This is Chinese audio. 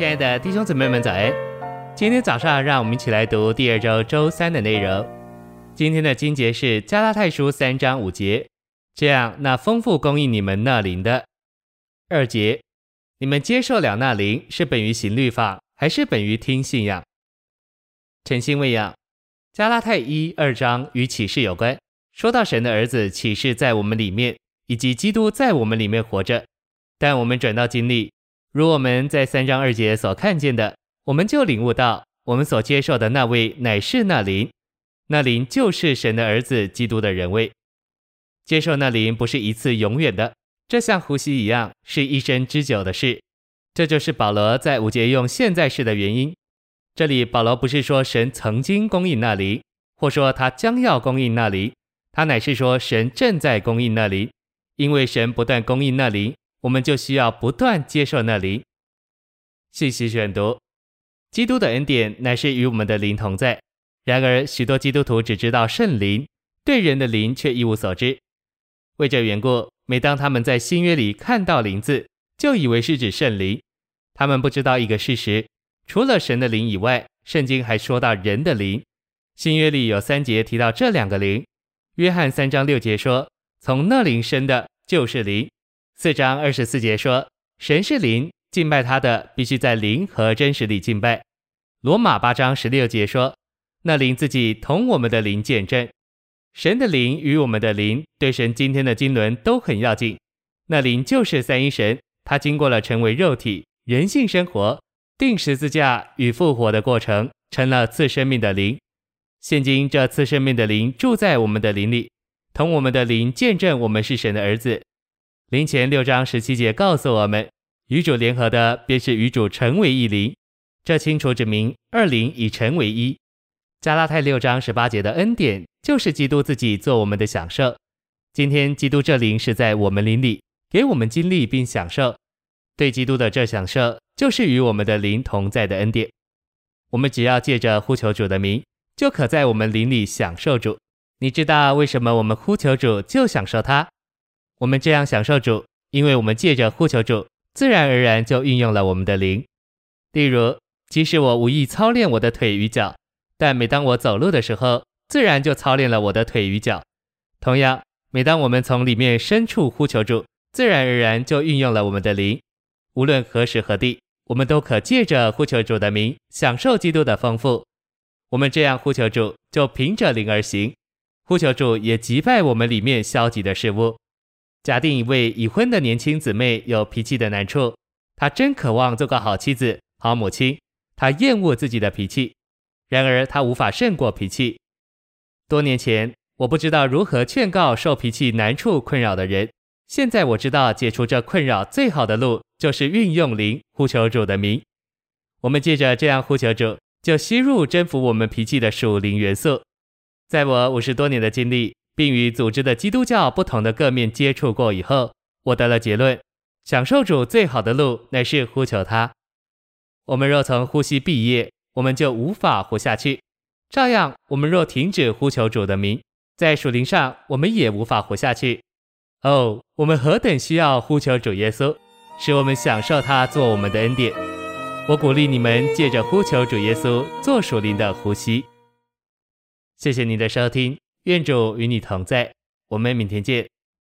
亲爱的弟兄姊妹们，早安！今天早上，让我们一起来读第二周周三的内容。今天的经节是加拉太书三章五节，这样，那丰富供应你们那灵的。二节，你们接受了那灵，是本于行律法，还是本于听信仰？诚心喂养，加拉太一二章与启示有关，说到神的儿子启示在我们里面，以及基督在我们里面活着。但我们转到经历。如我们在三章二节所看见的，我们就领悟到，我们所接受的那位乃是那灵，那灵就是神的儿子基督的人位。接受那灵不是一次永远的，这像呼吸一样，是一生之久的事。这就是保罗在五节用现在式的原因。这里保罗不是说神曾经供应那灵，或说他将要供应那灵，他乃是说神正在供应那灵，因为神不断供应那灵。我们就需要不断接受那灵。信息选读：基督的恩典乃是与我们的灵同在。然而，许多基督徒只知道圣灵，对人的灵却一无所知。为这缘故，每当他们在新约里看到灵字，就以为是指圣灵。他们不知道一个事实：除了神的灵以外，圣经还说到人的灵。新约里有三节提到这两个灵。约翰三章六节说：“从那灵生的，就是灵。”四章二十四节说，神是灵，敬拜他的必须在灵和真实里敬拜。罗马八章十六节说，那灵自己同我们的灵见证，神的灵与我们的灵对神今天的经纶都很要紧。那灵就是三一神，他经过了成为肉体、人性生活、钉十字架与复活的过程，成了赐生命的灵。现今这次生命的灵住在我们的灵里，同我们的灵见证我们是神的儿子。林前六章十七节告诉我们，与主联合的便是与主成为一灵，这清楚指明二灵已成为一。加拉太六章十八节的恩典就是基督自己做我们的享受。今天基督这灵是在我们灵里，给我们经历并享受。对基督的这享受，就是与我们的灵同在的恩典。我们只要借着呼求主的名，就可在我们灵里享受主。你知道为什么我们呼求主就享受他？我们这样享受主，因为我们借着呼求主，自然而然就运用了我们的灵。例如，即使我无意操练我的腿与脚，但每当我走路的时候，自然就操练了我的腿与脚。同样，每当我们从里面深处呼求主，自然而然就运用了我们的灵。无论何时何地，我们都可借着呼求主的名，享受基督的丰富。我们这样呼求主，就凭着灵而行。呼求主也击败我们里面消极的事物。假定一位已婚的年轻姊妹有脾气的难处，她真渴望做个好妻子、好母亲。她厌恶自己的脾气，然而她无法胜过脾气。多年前，我不知道如何劝告受脾气难处困扰的人。现在我知道解除这困扰最好的路就是运用灵呼求主的名。我们借着这样呼求主，就吸入征服我们脾气的属灵元素。在我五十多年的经历。并与组织的基督教不同的各面接触过以后，我得了结论：享受主最好的路乃是呼求他。我们若从呼吸毕业，我们就无法活下去；照样，我们若停止呼求主的名，在属灵上我们也无法活下去。哦，我们何等需要呼求主耶稣，使我们享受他做我们的恩典。我鼓励你们借着呼求主耶稣做属灵的呼吸。谢谢您的收听。愿主与你同在，我们明天见。